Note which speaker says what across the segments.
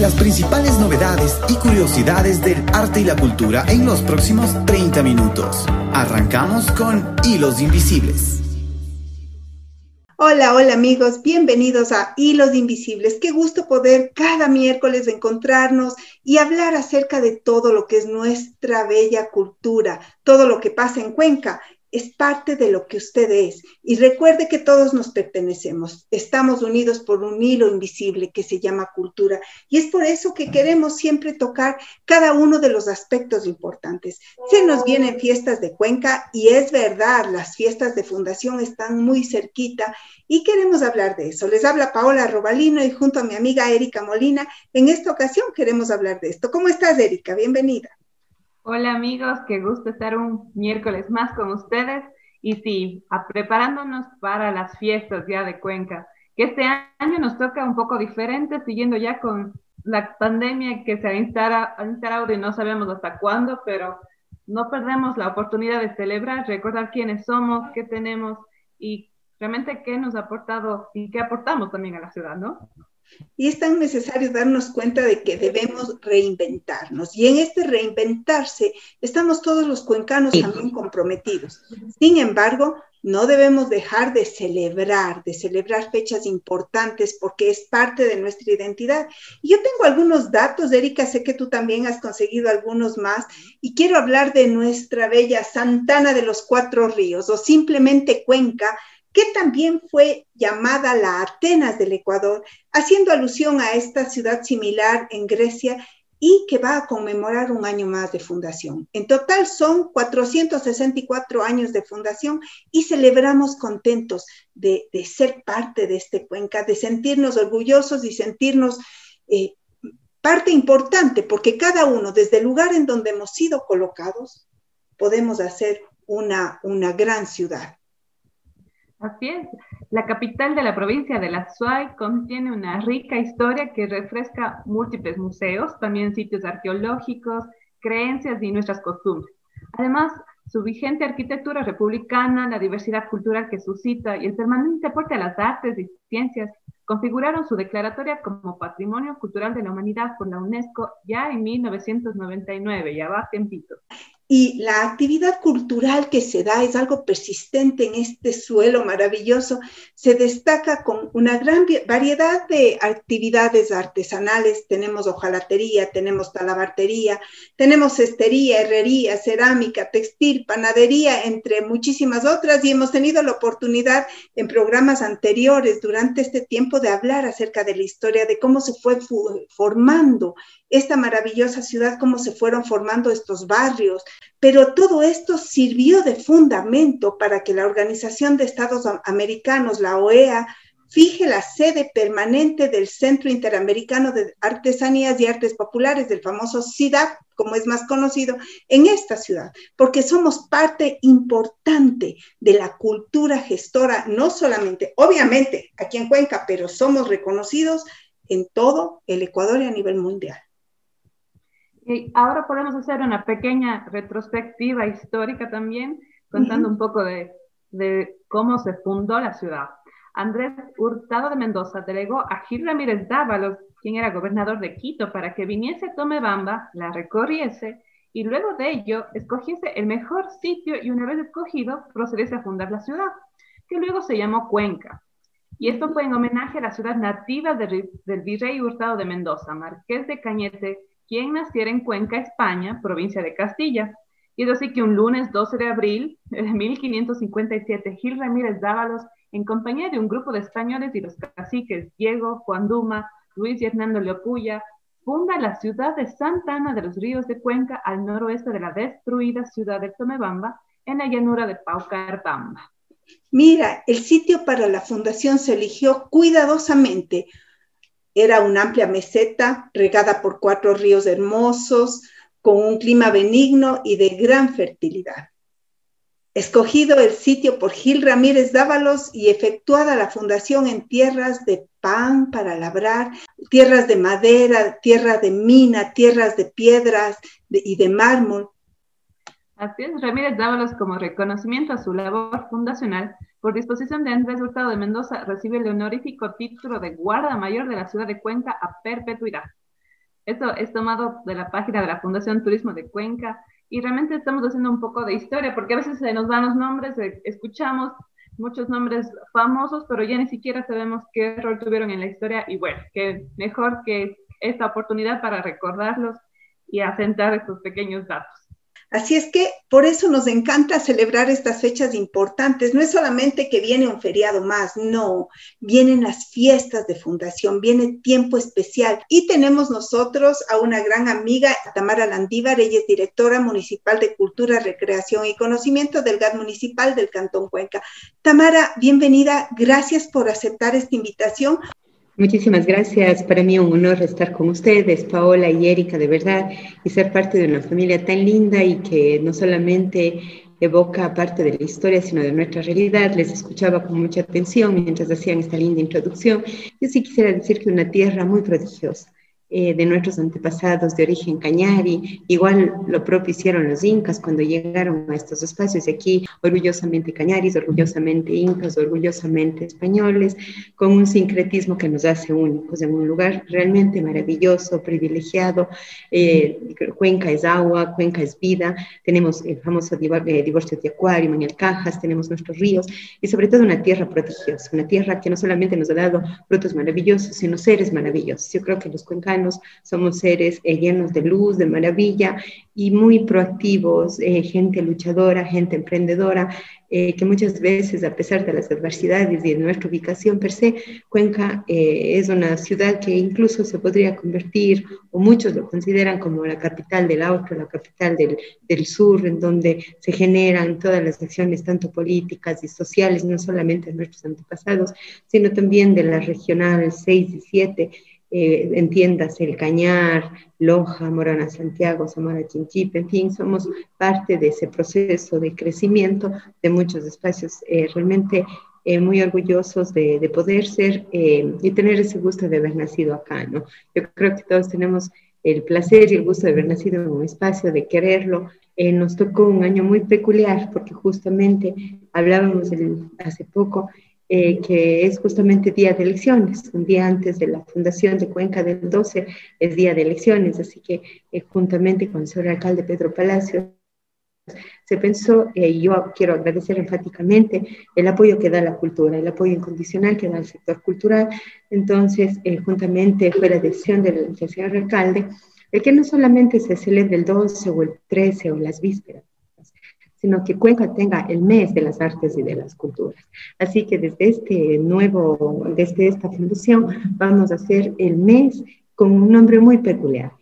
Speaker 1: las principales novedades y curiosidades del arte y la cultura en los próximos 30 minutos. Arrancamos con Hilos Invisibles.
Speaker 2: Hola, hola amigos, bienvenidos a Hilos Invisibles. Qué gusto poder cada miércoles encontrarnos y hablar acerca de todo lo que es nuestra bella cultura, todo lo que pasa en Cuenca es parte de lo que usted es. Y recuerde que todos nos pertenecemos. Estamos unidos por un hilo invisible que se llama cultura. Y es por eso que queremos siempre tocar cada uno de los aspectos importantes. Se nos vienen fiestas de Cuenca y es verdad, las fiestas de fundación están muy cerquita y queremos hablar de eso. Les habla Paola Robalino y junto a mi amiga Erika Molina, en esta ocasión queremos hablar de esto. ¿Cómo estás, Erika? Bienvenida.
Speaker 3: Hola amigos, qué gusto estar un miércoles más con ustedes y sí, preparándonos para las fiestas ya de Cuenca, que este año nos toca un poco diferente, siguiendo ya con la pandemia que se ha instalado y no sabemos hasta cuándo, pero no perdemos la oportunidad de celebrar, recordar quiénes somos, qué tenemos y realmente qué nos ha aportado y qué aportamos también a la ciudad, ¿no?
Speaker 2: Y es tan necesario darnos cuenta de que debemos reinventarnos. Y en este reinventarse estamos todos los cuencanos también comprometidos. Sin embargo, no debemos dejar de celebrar, de celebrar fechas importantes porque es parte de nuestra identidad. Y yo tengo algunos datos, Erika, sé que tú también has conseguido algunos más, y quiero hablar de nuestra bella Santana de los Cuatro Ríos o simplemente Cuenca, que también fue llamada la Atenas del Ecuador, haciendo alusión a esta ciudad similar en Grecia y que va a conmemorar un año más de fundación. En total son 464 años de fundación y celebramos contentos de, ser parte de este cuenca, de sentirnos orgullosos y sentirnos eh, parte importante, porque cada uno, desde el lugar en donde hemos sido colocados, podemos hacer una, una gran ciudad.
Speaker 3: Así es. La capital de la provincia de La Suay contiene una rica historia que refresca múltiples museos, también sitios arqueológicos, creencias y nuestras costumbres. Además, su vigente arquitectura republicana, la diversidad cultural que suscita y el permanente aporte a las artes y ciencias configuraron su declaratoria como Patrimonio Cultural de la Humanidad por la UNESCO ya en 1999, ya va tiempito.
Speaker 2: Y la actividad cultural que se da es algo persistente en este suelo maravilloso. Se destaca con una gran variedad de actividades artesanales. Tenemos hojalatería, tenemos talabartería, tenemos cestería, herrería, cerámica, textil, panadería, entre muchísimas otras. Y hemos tenido la oportunidad en programas anteriores durante este tiempo de hablar acerca de la historia, de cómo se fue formando esta maravillosa ciudad, cómo se fueron formando estos barrios, pero todo esto sirvió de fundamento para que la Organización de Estados Americanos, la OEA, fije la sede permanente del Centro Interamericano de Artesanías y Artes Populares, del famoso CIDAP, como es más conocido, en esta ciudad, porque somos parte importante de la cultura gestora, no solamente, obviamente, aquí en Cuenca, pero somos reconocidos en todo el Ecuador y a nivel mundial.
Speaker 3: Y ahora podemos hacer una pequeña retrospectiva histórica también, contando un poco de, de, cómo se fundó la ciudad. Andrés Hurtado de Mendoza delegó a Gil Ramírez Dávalos, quien era gobernador de Quito, para que viniese a Tomebamba, la recorriese y luego de ello escogiese el mejor sitio y una vez escogido procediese a fundar la ciudad, que luego se llamó Cuenca. Y esto fue en homenaje a la ciudad nativa del virrey Hurtado de Mendoza, marqués de Cañete, quien naciera en Cuenca, España, provincia de Castilla. Y es así que un lunes 12 de abril de 1557, Gil Ramírez Dávalos, en compañía de un grupo de españoles y los caciques Diego, Juan Duma, Luis y Hernando Leopuya, funda la ciudad de Santa Ana de los Ríos de Cuenca al noroeste de la destruida ciudad de Tomebamba, en la llanura de Paucarpamba.
Speaker 2: Mira, el sitio para la fundación se eligió cuidadosamente era una amplia meseta regada por cuatro ríos hermosos, con un clima benigno y de gran fertilidad. Escogido el sitio por Gil Ramírez Dávalos y efectuada la fundación en tierras de pan para labrar, tierras de madera, tierras de mina, tierras de piedras y de mármol,
Speaker 3: Así es, Ramírez Dávalos, como reconocimiento a su labor fundacional, por disposición de Andrés Hurtado de Mendoza, recibe el honorífico título de Guarda Mayor de la ciudad de Cuenca a perpetuidad. Esto es tomado de la página de la Fundación Turismo de Cuenca y realmente estamos haciendo un poco de historia porque a veces se nos dan los nombres, eh, escuchamos muchos nombres famosos, pero ya ni siquiera sabemos qué rol tuvieron en la historia y bueno, que mejor que esta oportunidad para recordarlos y asentar estos pequeños datos.
Speaker 2: Así es que por eso nos encanta celebrar estas fechas importantes. No es solamente que viene un feriado más, no, vienen las fiestas de fundación, viene tiempo especial. Y tenemos nosotros a una gran amiga, Tamara Landívar, ella es directora municipal de Cultura, Recreación y Conocimiento del GAD municipal del Cantón Cuenca. Tamara, bienvenida, gracias por aceptar esta invitación.
Speaker 4: Muchísimas gracias. Para mí un honor estar con ustedes, Paola y Erika, de verdad, y ser parte de una familia tan linda y que no solamente evoca parte de la historia, sino de nuestra realidad. Les escuchaba con mucha atención mientras hacían esta linda introducción. Yo sí quisiera decir que una tierra muy prodigiosa eh, de nuestros antepasados de origen cañari. Igual lo propio hicieron los incas cuando llegaron a estos espacios y aquí orgullosamente cañaris, orgullosamente incas, orgullosamente españoles, con un sincretismo que nos hace únicos en un lugar realmente maravilloso, privilegiado. Eh, Cuenca es agua, Cuenca es vida, tenemos el famoso eh, divorcio de acuario en el Cajas, tenemos nuestros ríos y sobre todo una tierra prodigiosa, una tierra que no solamente nos ha dado frutos maravillosos, sino seres maravillosos. Yo creo que los cuencanos somos seres eh, llenos de luz, de maravilla y muy proactivos, eh, gente luchadora, gente emprendedora, eh, que muchas veces, a pesar de las adversidades y de nuestra ubicación per se, Cuenca es una ciudad que incluso se podría convertir, o muchos lo consideran como la capital del auto, la capital del, del sur, en donde se generan todas las acciones, tanto políticas y sociales, no solamente de nuestros antepasados, sino también de la regional 6 y 7 eh, entiendas el Cañar, Loja, Morana Santiago, Zamora Chinchipe, en fin, somos parte de ese proceso de crecimiento de muchos espacios eh, realmente eh, muy orgullosos de, de poder ser y tener ese gusto de haber nacido acá, ¿no? Yo creo que todos tenemos el placer y el gusto de haber nacido en un espacio, de quererlo. nos tocó un año muy peculiar porque justamente hablábamos hace poco eh, que es justamente día de elecciones, un día antes de la fundación de Cuenca del 12 es día de elecciones, así que eh, juntamente con el señor alcalde Pedro Palacios se pensó, eh, y yo quiero agradecer enfáticamente el apoyo que da la cultura, el apoyo incondicional que da el sector cultural, entonces juntamente fue la decisión del, del señor alcalde, el que no solamente se celebre el 12 o el 13 o las vísperas, sino que Cuenca tenga el mes de las artes y de las culturas. Así que desde este nuevo, desde esta fundación, vamos a hacer el mes con un nombre muy peculiar,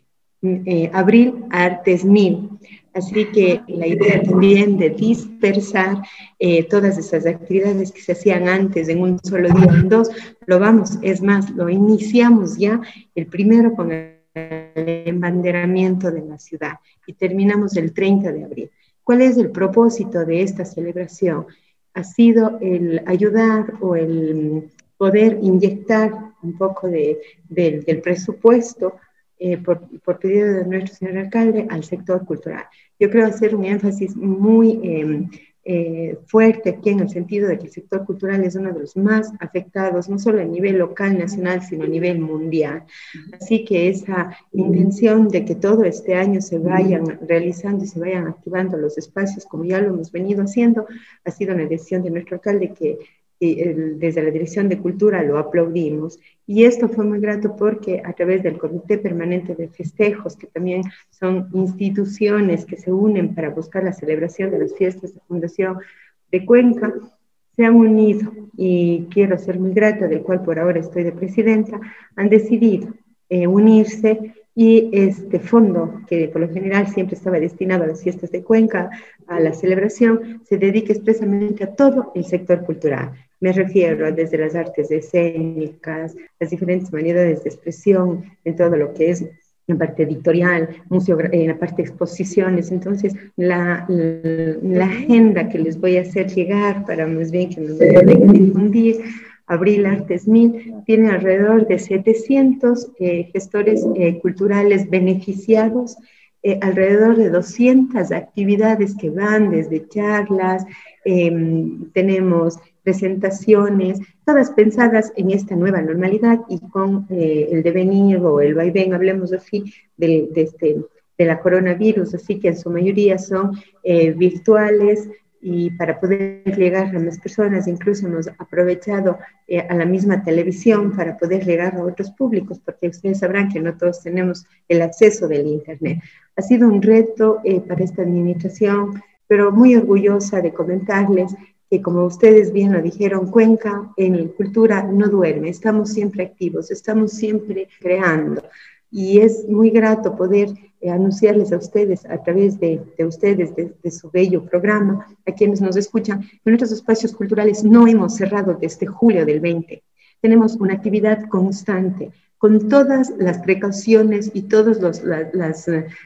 Speaker 4: eh, Abril Artes Mil. Así que la idea también de dispersar eh, todas esas actividades que se hacían antes en un solo día, en dos, lo vamos, es más, lo iniciamos ya el primero con el embanderamiento de la ciudad y terminamos el 30 de abril. ¿Cuál es el propósito de esta celebración? Ha sido el ayudar o el poder inyectar un poco de, del presupuesto eh, por, por, pedido de nuestro señor alcalde al sector cultural. Yo creo hacer un énfasis muy eh, eh, fuerte aquí en el sentido de que el sector cultural es uno de los más afectados, no solo a nivel local, nacional, sino a nivel mundial. Así que esa intención de que todo este año se vayan realizando y se vayan activando los espacios, como ya lo hemos venido haciendo, ha sido una decisión de nuestro alcalde que desde la Dirección de Cultura lo aplaudimos. Y esto fue muy grato porque a través del Comité Permanente de Festejos, que también son instituciones que se unen para buscar la celebración de las fiestas de Fundación de Cuenca, se han unido y quiero ser muy grata, del cual por ahora estoy de presidenta, han decidido eh, unirse y este fondo, que por lo general siempre estaba destinado a las fiestas de Cuenca, a la celebración, se dedica expresamente a todo el sector cultural. Me refiero desde las artes escénicas, las diferentes maneras de expresión, en todo lo que es la parte editorial, museo, en la parte de exposiciones. Entonces, la, la, agenda que les voy a hacer llegar para más bien que nos vayan a difundir Abril Artes Mil, tiene alrededor de 700 eh, gestores eh, culturales beneficiados, eh, alrededor de 200 actividades que van desde charlas, em, tenemos presentaciones, todas pensadas en esta nueva normalidad y con el devenir o el vaivén, hablemos así, de, de, este, de la coronavirus, así que en su mayoría son virtuales, y para poder llegar a más personas, incluso hemos aprovechado eh, a la misma televisión para poder llegar a otros públicos, porque ustedes sabrán que no todos tenemos el acceso del Internet. Ha sido un reto eh, para esta administración, pero muy orgullosa de comentarles que como ustedes bien lo dijeron, Cuenca en cultura no duerme, estamos siempre activos, estamos siempre creando. Y es muy grato poder eh, anunciarles a ustedes, a través de, ustedes, de, su bello programa, a quienes nos escuchan, que nuestros espacios culturales no hemos cerrado desde julio del 20. Tenemos una actividad constante, con todas las precauciones y todas las,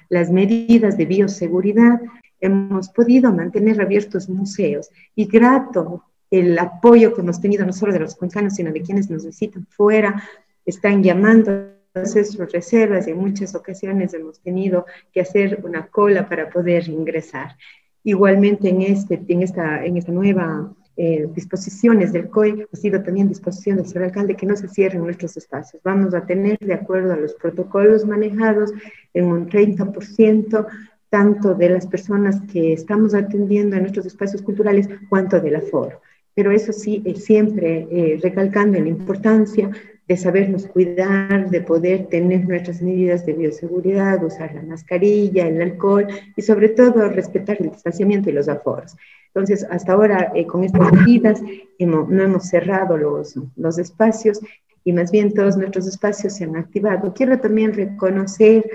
Speaker 4: las medidas de bioseguridad, hemos podido mantener abiertos museos y grato el apoyo que hemos tenido no solo de los cuencanos, sino de quienes nos visitan fuera, están llamando sus reservas y en muchas ocasiones hemos tenido que hacer una cola para poder ingresar. Igualmente en, este, en, esta, en esta nueva eh, disposiciones del COI, ha sido también disposición del señor alcalde que no se cierren nuestros espacios. Vamos a tener, de acuerdo a los protocolos manejados, en un 30% tanto de las personas que estamos atendiendo en nuestros espacios culturales, cuanto del aforo. Pero eso sí, siempre eh, recalcando la importancia de sabernos cuidar, de poder tener nuestras medidas de bioseguridad, usar la mascarilla, el alcohol y sobre todo respetar el distanciamiento y los aforos. Entonces, hasta ahora eh, con estas medidas no hemos cerrado los, los espacios y más bien todos nuestros espacios se han activado. Quiero también reconocer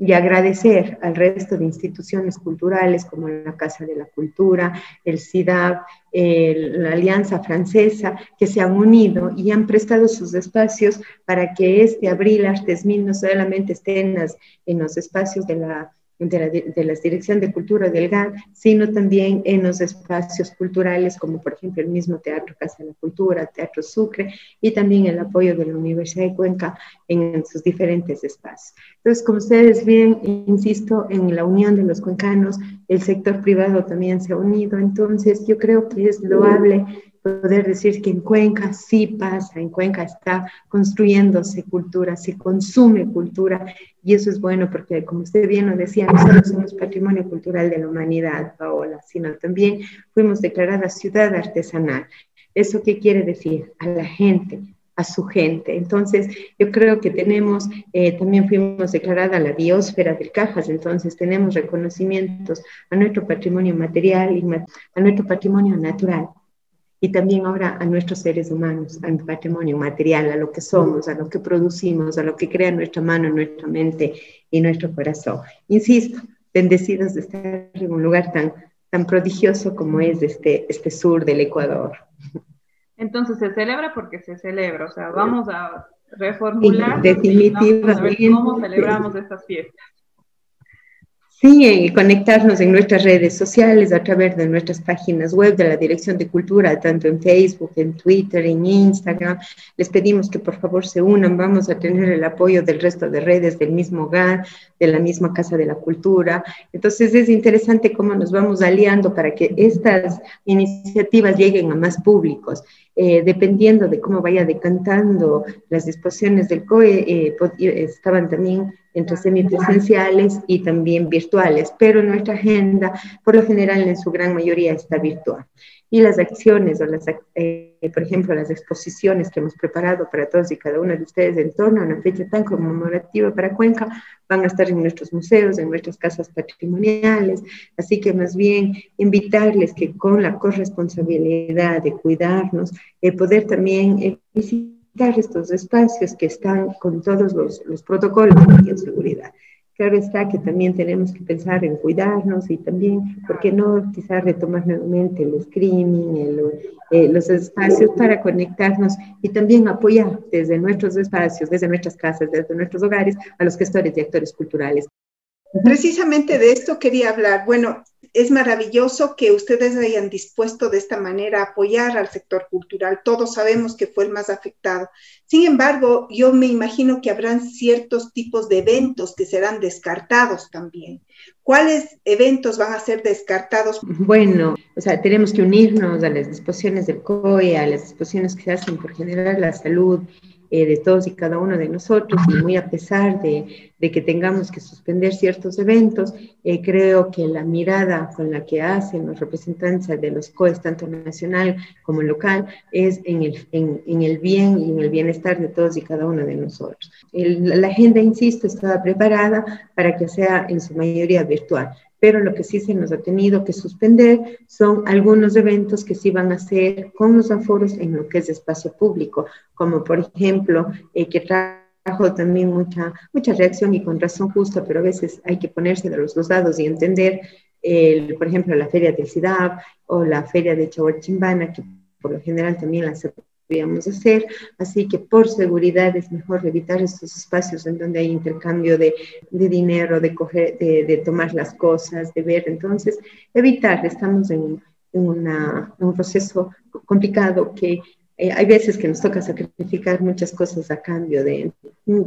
Speaker 4: y agradecer al resto de instituciones culturales como la Casa de la Cultura, el CIDAB, la Alianza Francesa, que se han unido y han prestado sus espacios para que este abril Artes Mil no solamente esté en los espacios de la de la, de Dirección de Cultura del GAD, sino también en los espacios culturales, como por ejemplo el mismo Teatro Casa de la Cultura, Teatro Sucre, y también el apoyo de la Universidad de Cuenca en sus diferentes espacios. Entonces, como ustedes ven, insisto, en la unión de los cuencanos, el sector privado también se ha unido, entonces yo creo que es loable poder decir que en Cuenca sí pasa, en Cuenca está construyéndose cultura, se consume cultura y eso es bueno porque como usted bien lo decía, no solo somos patrimonio cultural de la humanidad, Paola, sino también fuimos declarada ciudad artesanal. ¿Eso qué quiere decir? A la gente, a su gente. Entonces, yo creo que tenemos, eh, también fuimos declarada la biosfera del Cajas, entonces tenemos reconocimientos a nuestro patrimonio material y a nuestro patrimonio natural y también ahora a nuestros seres humanos, al patrimonio material, a lo que somos, a lo que producimos, a lo que crea nuestra mano, nuestra mente y nuestro corazón. Insisto, bendecidos de estar en un lugar tan, tan prodigioso como es este, este sur del Ecuador.
Speaker 3: Entonces se celebra porque se celebra, o sea, vamos a reformular
Speaker 4: definitivamente,
Speaker 3: cómo celebramos estas fiestas.
Speaker 4: Sí, conectarnos en nuestras redes sociales a través de nuestras páginas web de la Dirección de Cultura, tanto en Facebook, en Twitter, en Instagram. Les pedimos que por favor se unan. Vamos a tener el apoyo del resto de redes del mismo hogar, de la misma Casa de la Cultura. Entonces es interesante cómo nos vamos aliando para que estas iniciativas lleguen a más públicos. Eh, dependiendo de cómo vaya decantando las disposiciones del COE, eh, estaban también entre semipresenciales y también virtuales, pero nuestra agenda, por lo general, en su gran mayoría está virtual. Y las acciones, o las, eh, por ejemplo, las exposiciones que hemos preparado para todos y cada uno de ustedes en torno a una fecha tan conmemorativa para Cuenca, van a estar en nuestros museos, en nuestras casas patrimoniales. Así que más bien invitarles que con la corresponsabilidad de cuidarnos, eh, poder también eh, visitar estos espacios que están con todos los, los protocolos de bioseguridad. Claro está que también tenemos que pensar en cuidarnos y también, ¿por qué no quizás retomar nuevamente el streaming, eh, los espacios para conectarnos y también apoyar desde nuestros espacios, desde nuestras casas, desde nuestros hogares, a los gestores y actores culturales?
Speaker 2: Precisamente de esto quería hablar. Bueno, es maravilloso que ustedes hayan dispuesto de esta manera a apoyar al sector cultural. Todos sabemos que fue el más afectado. Sin embargo, yo me imagino que habrán ciertos tipos de eventos que serán descartados también. ¿Cuáles eventos van a ser descartados?
Speaker 4: Bueno, o sea, tenemos que unirnos a las disposiciones del COE, a las disposiciones que se hacen por generar la salud eh, de todos y cada uno de nosotros, y muy a pesar de, de que tengamos que suspender ciertos eventos, eh, creo que la mirada con la que hacen los representantes de los COEs, tanto nacional como local, es en el, en, en el bien y en el bienestar de todos y cada uno de nosotros. El, la agenda, insisto, estaba preparada para que sea en su mayoría virtual pero lo que sí se nos ha tenido que suspender son algunos eventos que sí van a ser con los aforos en lo que es espacio público, como por ejemplo, eh, que trajo también mucha, mucha reacción y con razón justa, pero a veces hay que ponerse de los dos lados y entender, el, por ejemplo, la feria del CIDAB o la feria de Chahuachimbana, que por lo general también las podríamos hacer, así que por seguridad es mejor evitar estos espacios en donde hay intercambio de, de dinero, de, coger, de, de, tomar las cosas, de ver, entonces evitar, estamos en, en, una, en un proceso complicado que eh, hay veces que nos toca sacrificar muchas cosas a cambio de,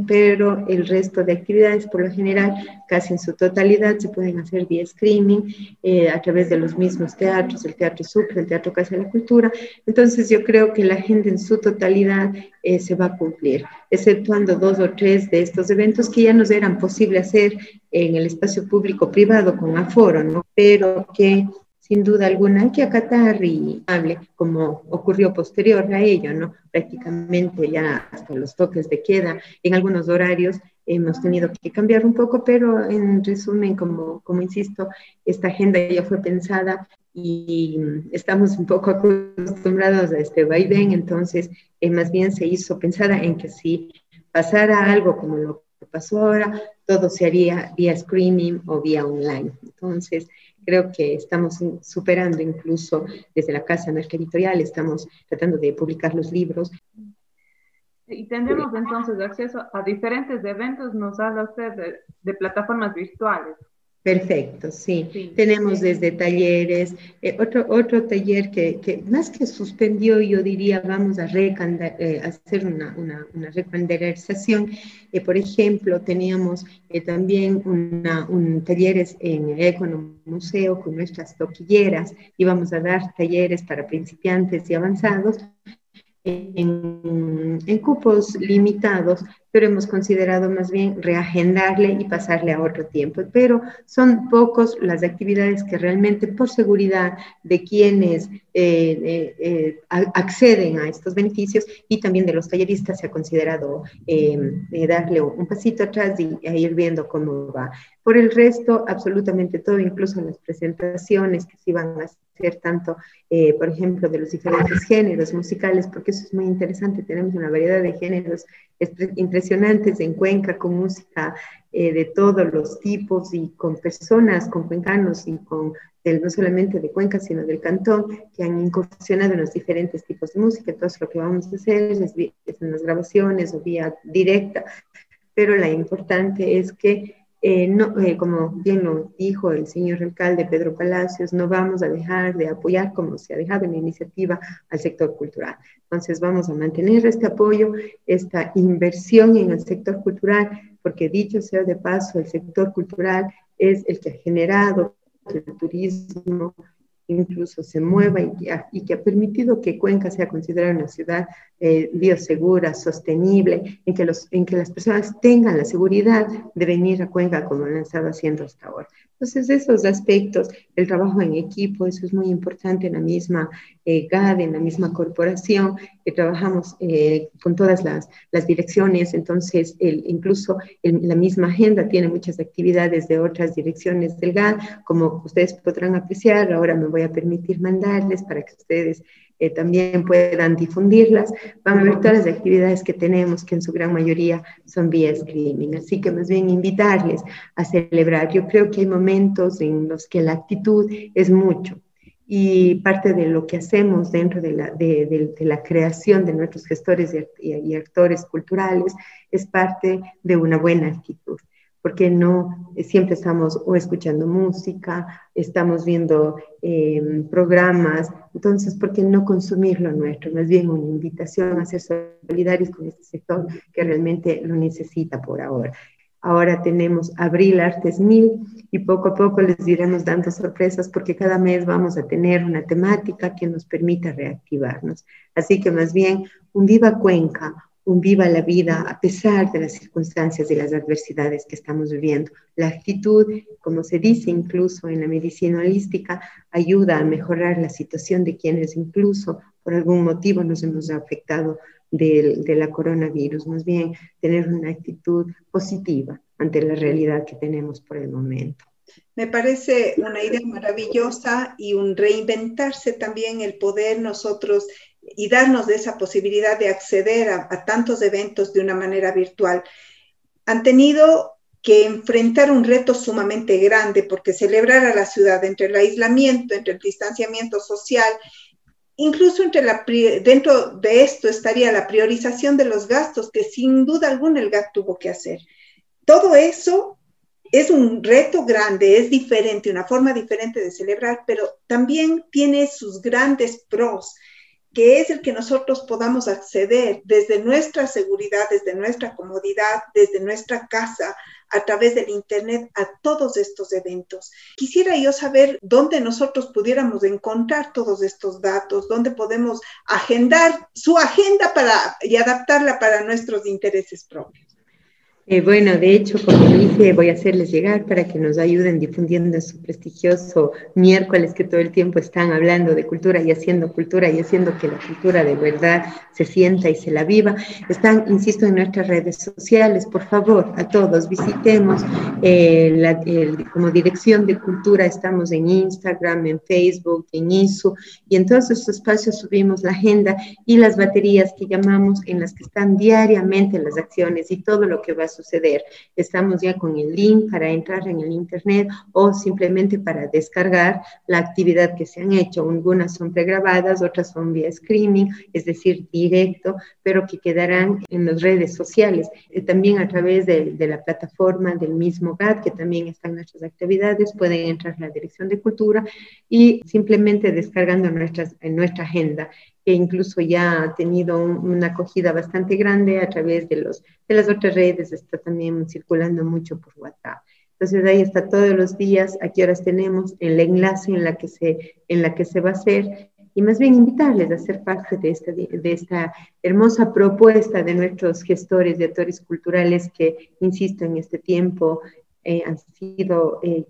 Speaker 4: pero el resto de actividades, por lo general, casi en su totalidad, se pueden hacer vía streaming eh, a través de los mismos teatros, el Teatro Sucre, el Teatro Casa de la Cultura. Entonces, yo creo que la agenda en su totalidad eh, se va a cumplir, exceptuando dos o tres de estos eventos que ya nos eran posible hacer en el espacio público privado con aforo, ¿no? Pero que sin duda alguna que acatar y hable, como ocurrió posterior a ello, ¿no? Prácticamente ya hasta los toques de queda, en algunos horarios hemos tenido que cambiar un poco, pero en resumen, como, como insisto, esta agenda ya fue pensada y estamos un poco acostumbrados a este vaivén, entonces eh, más bien se hizo pensada en que si pasara algo como lo que pasó ahora, todo se haría vía streaming o vía online. Entonces, creo que estamos superando incluso desde la Casa Marca Editorial, estamos tratando de publicar los libros.
Speaker 3: Y tendremos entonces acceso a diferentes eventos, nos habla usted de, de plataformas virtuales.
Speaker 4: Perfecto, sí. sí Tenemos desde talleres, eh, otro, otro taller que, que, más que suspendió, yo diría, vamos a eh, hacer una, una, una. Eh, por ejemplo, teníamos eh, también una, un talleres en el Econo Museo con nuestras toquilleras. Íbamos a dar talleres para principiantes y avanzados en, en, cupos limitados, pero hemos considerado más bien reagendarle y pasarle a otro tiempo. Pero son pocos las actividades que realmente por seguridad de quienes eh, eh, eh, acceden a estos beneficios y también de los talleristas se ha considerado eh, darle un pasito atrás y, y ir viendo cómo va. Por el resto, absolutamente todo, incluso las presentaciones que se iban a hacer tanto, eh, por ejemplo, de los diferentes géneros musicales, porque eso es muy interesante, tenemos una variedad de géneros impresionantes en Cuenca con música eh, de todos los tipos y con personas, con cuencanos y con del, no solamente de Cuenca, sino del cantón, que han incursionado en los diferentes tipos de música. Entonces, lo que vamos a hacer es, es en las grabaciones o vía directa, pero la importante es que eh, no, eh, como bien lo dijo el señor alcalde Pedro Palacios, no vamos a dejar de apoyar como se ha dejado en la iniciativa al sector cultural. Entonces vamos a mantener este apoyo, esta inversión en el sector cultural, porque dicho sea de paso, el sector cultural es el que ha generado el turismo, incluso se mueva y, que ha permitido que Cuenca sea considerada una ciudad eh, biosegura, sostenible, en que, en que las personas tengan la seguridad de venir a Cuenca como lo han estado haciendo hasta ahora. Entonces, esos aspectos, el trabajo en equipo, eso es muy importante en la misma eh, GAD, en la misma corporación, que trabajamos eh, con todas las, las, direcciones, entonces el, incluso el, la misma agenda tiene muchas actividades de otras direcciones del GAD, como ustedes podrán apreciar, ahora me voy a permitir mandarles para que ustedes eh, también puedan difundirlas. Van a ver todas las actividades que tenemos, que en su gran mayoría son vía streaming. Así que más bien invitarles a celebrar. Yo creo que hay momentos en los que la actitud es mucho. Y parte de lo que hacemos dentro de la, de, de, de la creación de nuestros gestores y, y, actores culturales es parte de una buena actitud ¿Por qué no? Siempre estamos o escuchando música, estamos viendo em, programas, entonces, ¿por qué no consumir lo nuestro? Más bien una invitación a ser solidarios con este sector que realmente lo necesita por ahora. Ahora tenemos Abril Artes Mil y poco a poco les iremos dando sorpresas porque cada mes vamos a tener una temática que nos permita reactivarnos. Así que más bien, un Viva Cuenca, un viva la vida a pesar de las circunstancias y las adversidades que estamos viviendo. La actitud, como se dice incluso en la medicina holística, ayuda a mejorar la situación de quienes incluso por algún motivo nos hemos afectado de, de la coronavirus. Más bien, tener una actitud positiva ante la realidad que tenemos por el momento.
Speaker 2: Me parece una idea maravillosa y un reinventarse también el poder nosotros y darnos de esa posibilidad de acceder a, tantos eventos de una manera virtual. Han tenido que enfrentar un reto sumamente grande porque celebrar a la ciudad entre el aislamiento, entre el distanciamiento social, incluso entre dentro de esto estaría la priorización de los gastos que sin duda alguna el GAT tuvo que hacer. Todo eso es un reto grande, es diferente, una forma diferente de celebrar, pero también tiene sus grandes pros que es el que nosotros podamos acceder desde nuestra seguridad, desde nuestra comodidad, desde nuestra casa, a través del Internet, a todos estos eventos. Quisiera yo saber dónde nosotros pudiéramos encontrar todos estos datos, dónde podemos agendar su agenda para, y adaptarla para nuestros intereses propios.
Speaker 4: Eh, bueno, de hecho, como dije, voy a hacerles llegar para que nos ayuden difundiendo su prestigioso miércoles que todo el tiempo están hablando de cultura y haciendo cultura y haciendo que la cultura de verdad se sienta y se la viva. Están, insisto, en nuestras redes sociales. Por favor, a todos, visitemos eh, como dirección de cultura. Estamos en Instagram, en Facebook, en ISU y en todos estos espacios subimos la agenda y las baterías que llamamos en las que están diariamente las acciones y todo lo que va a suceder. Estamos ya con el link para entrar en el Internet o simplemente para descargar la actividad que se han hecho. Algunas son pregrabadas, otras son vía streaming, es decir, directo, pero que quedarán en las redes sociales. Eh, también a través de, la plataforma del mismo GAT, que también están nuestras actividades, pueden entrar a la Dirección de Cultura y simplemente descargando nuestras, en nuestra agenda que incluso ya ha tenido una acogida bastante grande a través de, los, de las otras redes, está también circulando mucho por WhatsApp. Entonces ahí está todos los días, a qué horas tenemos, el enlace en la que se, en la que se va a hacer y más bien invitarles a ser parte de esta, de esta hermosa propuesta de nuestros gestores de actores culturales que, insisto, en este tiempo eh, han sido eh,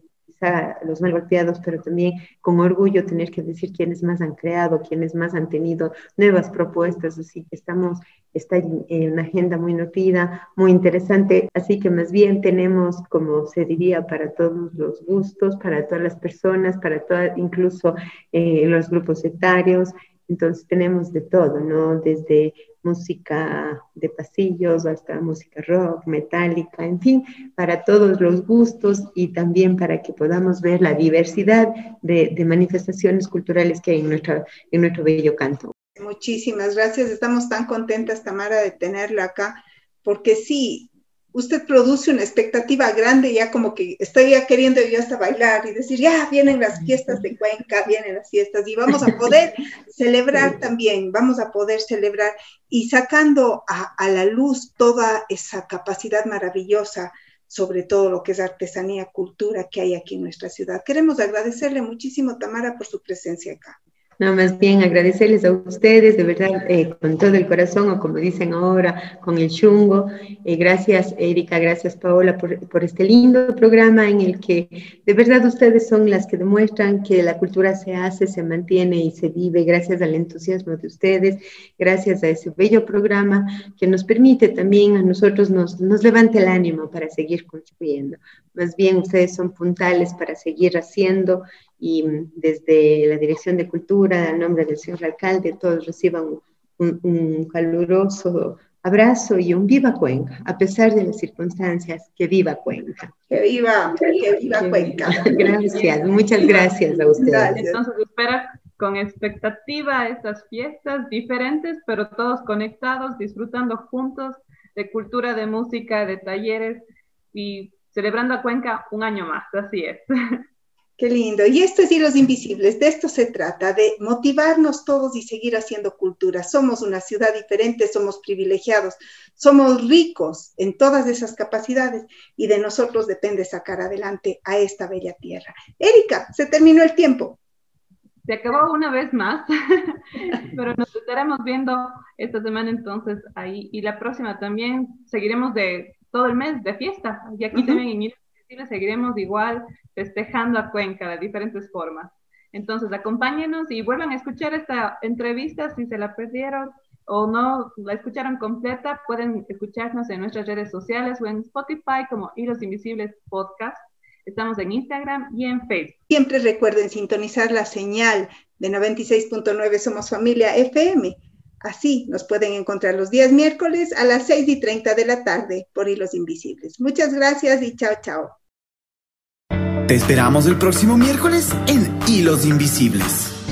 Speaker 4: los mal golpeados, pero también con orgullo tener que decir quiénes más han creado, quiénes más han tenido nuevas propuestas, así que estamos, está en una agenda muy nutrida, muy interesante, así que más bien tenemos, como se diría, para todos los gustos, para todas las personas, para todas, incluso eh, los grupos etarios, entonces tenemos de todo, ¿no? Desde música de pasillos hasta música rock, metálica, en fin, para todos los gustos y también para que podamos ver la diversidad de, manifestaciones culturales que hay en, nuestra, en nuestro bello canto.
Speaker 2: Muchísimas gracias, estamos tan contentas, Tamara, de tenerla acá, porque sí, usted produce una expectativa grande, ya como que estoy ya queriendo yo hasta bailar y decir, ya vienen las fiestas de Cuenca, vienen las fiestas y vamos a poder celebrar también, vamos a poder celebrar y sacando a, a, la luz toda esa capacidad maravillosa sobre todo lo que es artesanía, cultura que hay aquí en nuestra ciudad. Queremos agradecerle muchísimo, Tamara, por su presencia acá.
Speaker 4: No, más bien agradecerles a ustedes, de verdad, eh, con todo el corazón, o como dicen ahora, con el chungo. Eh, gracias, Erika, gracias, Paola, por, por, este lindo programa en el que de verdad ustedes son las que demuestran que la cultura se hace, se mantiene y se vive gracias al entusiasmo de ustedes, gracias a ese bello programa que nos permite también a nosotros, nos, nos levante el ánimo para seguir construyendo. Más bien, ustedes son puntales para seguir haciendo y desde la Dirección de Cultura, a nombre del señor alcalde, todos reciban un, caluroso abrazo y un viva Cuenca, a pesar de las circunstancias, que viva Cuenca.
Speaker 2: Que viva, que viva Cuenca.
Speaker 4: gracias, muchas gracias a ustedes.
Speaker 3: Entonces espera con expectativa estas fiestas diferentes, pero todos conectados, disfrutando juntos de cultura, de música, de talleres y celebrando a Cuenca un año más, así es.
Speaker 2: Qué lindo. Y esto es Hilos Invisibles, de esto se trata, de motivarnos todos y seguir haciendo cultura. Somos una ciudad diferente, somos privilegiados, somos ricos en todas esas capacidades y de nosotros depende sacar adelante a esta bella tierra. Erika, se terminó el tiempo.
Speaker 3: Se acabó una vez más, pero nos estaremos viendo esta semana entonces ahí y la próxima también seguiremos de todo el mes de fiesta y aquí también en Invisibles seguiremos igual festejando a Cuenca de diferentes formas. Entonces, acompáñenos y vuelvan a escuchar esta entrevista si se la perdieron o no la escucharon completa, pueden escucharnos en nuestras redes sociales o en Spotify como Hilos Invisibles Podcast. Estamos en Instagram y en Facebook.
Speaker 2: Siempre recuerden sintonizar la señal de 96.9 Somos Familia FM. Así nos pueden encontrar los días miércoles a las 6 y 30 de la tarde por Hilos Invisibles. Muchas gracias y chao, chao.
Speaker 1: Te esperamos el próximo miércoles en Hilos Invisibles.